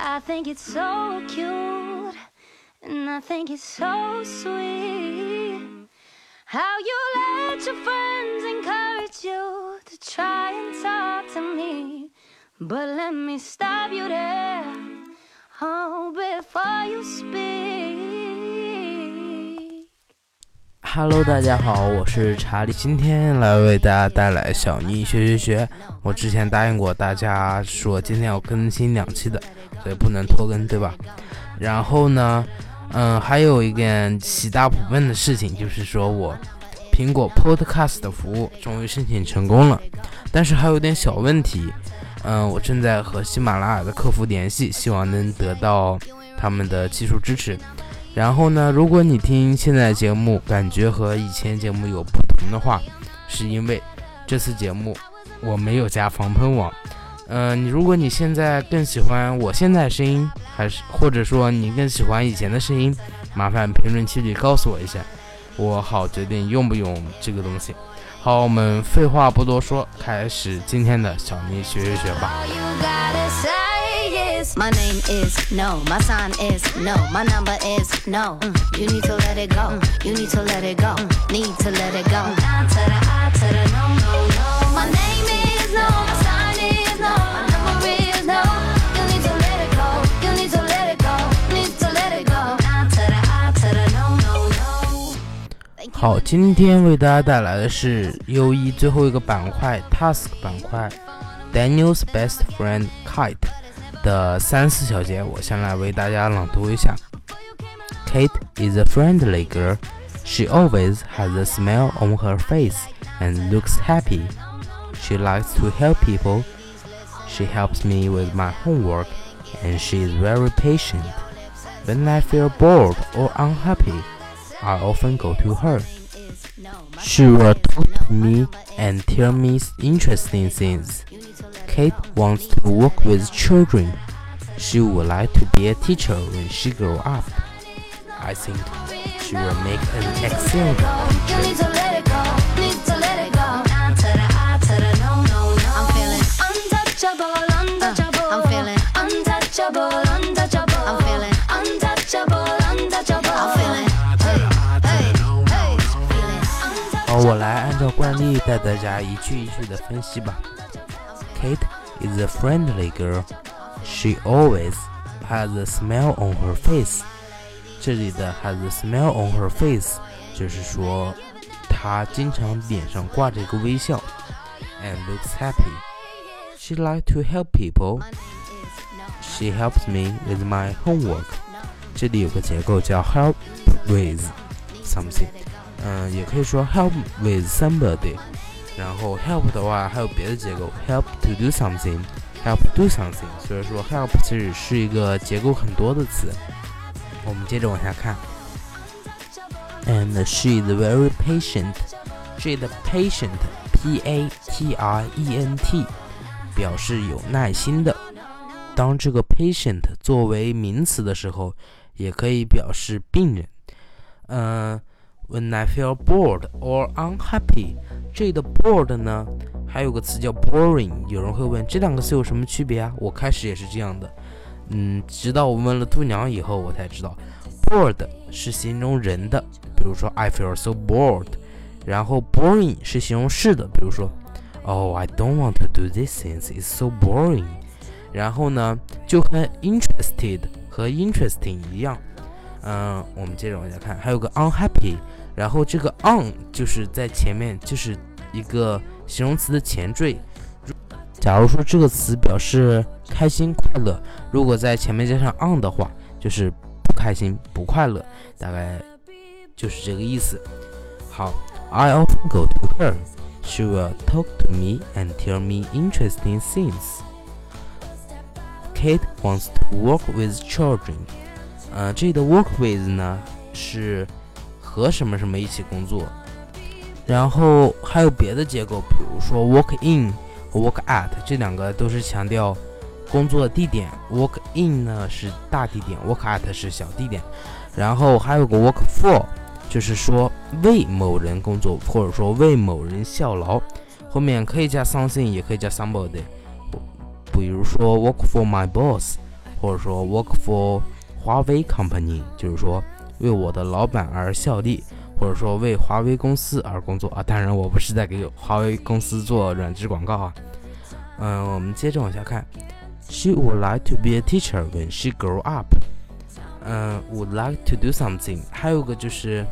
I think it's so cute, and I think it's so sweet. How you let your friends encourage you to try and talk to me. But let me stop you there, oh, before you speak. Hello，大家好，我是查理，今天来为大家带来小妮学学学。我之前答应过大家说今天要更新两期的，所以不能拖更，对吧？然后呢，嗯，还有一件喜大普奔的事情，就是说我苹果 Podcast 的服务终于申请成功了，但是还有点小问题。嗯，我正在和喜马拉雅的客服联系，希望能得到他们的技术支持。然后呢，如果你听现在节目感觉和以前节目有不同的话，是因为这次节目我没有加防喷网。嗯，你如果你现在更喜欢我现在声音，还是或者说你更喜欢以前的声音，麻烦评论区里告诉我一下，我好决定用不用这个东西。好，我们废话不多说，开始今天的小妮学学学吧。is My name is no, my sign is no, my number is no. Mm, You need to let it go, you need to let it go, need to let it go. I to the I to the no, no, no. My name is no, my sign is no, my number is no. You need to let it go, you need to let it go, need to let it go. I to the I to the no, no, no. Thank you. 好，今天为大家带来的是 U 一最后一个板块 Task 板块，Daniel's Best Friend Kite 的三四小节，我先来为大家朗读一下。Kate is a friendly girl. She always has a smile on her face and looks happy. She likes to help people. She helps me with my homework and she is very patient. When I feel bored or unhappy, I often go to her. Is no, my She will talk to me and tell me interesting things. You need to let it Kate wants to work with children. She would like to be a teacher when she grows up. I think she will make an excellent You need teacher. to let it go, need to let it go. I to the I to the no, no, no. I'm feeling, untouchable, untouchable. I'm feeling, untouchable, untouchable. I'm feeling, untouchable, untouchable. I'm feeling, hey, hey, hey, feeling. 好，我来按照惯例带大家一句一句的分析吧。Kate is a friendly girl. She always has a smile on her face. 这里的 has a smile on her face 就是说她经常脸上挂着一个微笑，and looks happy. She like to help people. My name is no, She helps me with my homework. 这里有个结构叫 help with something，嗯，也可以说 help with somebody。 然后 help 的话还有别的结构，help to do something，help do something。所以说 help 其实是一个结构很多的词。我们接着往下看。And she is very patient. She is patient, P-A-T-I-E-N-T，表示有耐心的。当这个 patient 作为名词的时候，也可以表示病人。嗯、w h e n I feel bored or unhappy， 这里的 bored 呢，还有个词叫 boring。有人会问这两个词有什么区别啊？我开始也是这样的，嗯，直到我问了度娘以后，我才知道 bored 是形容人的，比如说 I feel so bored。然后 boring 是形容事的，比如说 Oh, I don't want to do this things. It's so boring. 然后呢，就和 interested 和 interesting 一样。嗯，我们接着往下看，还有个 unhappy，然后这个 on 就是在前面，就是一个形容词的前缀。假如说这个词表示开心快乐，如果在前面加上 on 的话，就是不开心不快乐，大概就是这个意思。好，I often go to her. She will talk to me and tell me interesting things. Kate wants to work with children. 呃，这里的 work with 呢是和什么什么一起工作，然后还有别的结构，比如说 work in 和 work at 这两个都是强调工作地点。work in 呢是大地点，work at 是小地点，然后还有个 work for，就是说为某人工作，或者说为某人效劳。后面可以加 something，也可以加 somebody。比如说 work for my boss，或者说 work for 华为 company，就是说为我的老板而效力，或者说为华为公司而工作啊。当然，我不是在给华为公司做软质广告啊。嗯，我们接着往下看。She would like to be a teacher when she grow up. 嗯，would like to do something。还有个就是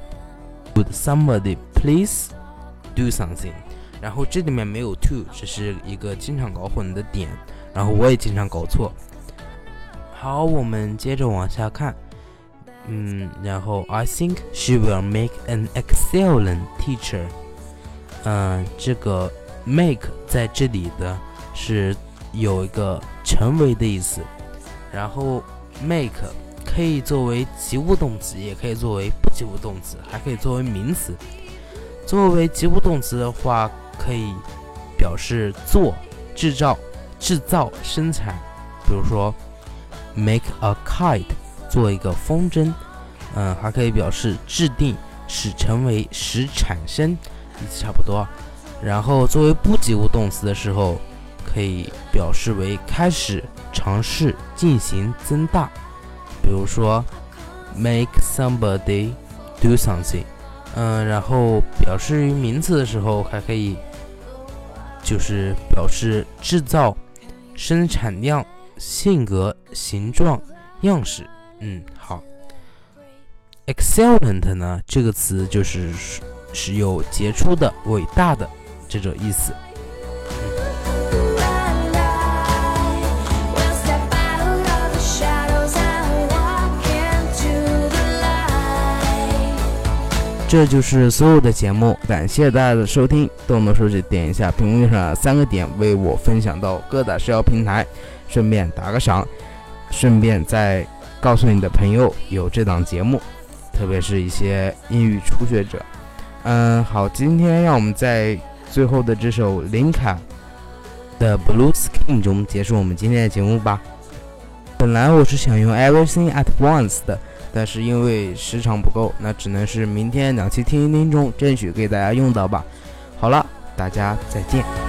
Would somebody please do something？然后这里面没有 to，只是一个经常搞混的点。然后我也经常搞错。好，我们接着往下看。嗯，然后 I think she will make an excellent teacher。嗯，这个 make 在这里的是有一个成为的意思。然后 make 可以作为及物动词，也可以作为不及物动词，还可以作为名词。作为及物动词的话，可以表示做、制造、制造、生产。比如说，make a kite，做一个风筝。嗯，还可以表示制定、使成为、使产生，意思差不多。然后作为不及物动词的时候，可以表示为开始、尝试、进行、增大。比如说，make somebody do something。嗯，然后表示于名词的时候，还可以就是表示制造、生产量、性格、形状、样式。嗯，好。excellent 呢，这个词就是是有杰出的、伟大的这种意思。这就是所有的节目，感谢大家的收听。动动手指点一下屏幕上三个点，为我分享到各大社交平台，顺便打个赏，顺便再告诉你的朋友有这档节目，特别是一些英语初学者。嗯，好，今天让我们在最后的这首林卡的《Blue Skin》中结束我们今天的节目吧。本来我是想用 Everything at Once 的。但是因为时长不够，那只能是明天两期听一听中争取给大家用到吧。好了，大家再见。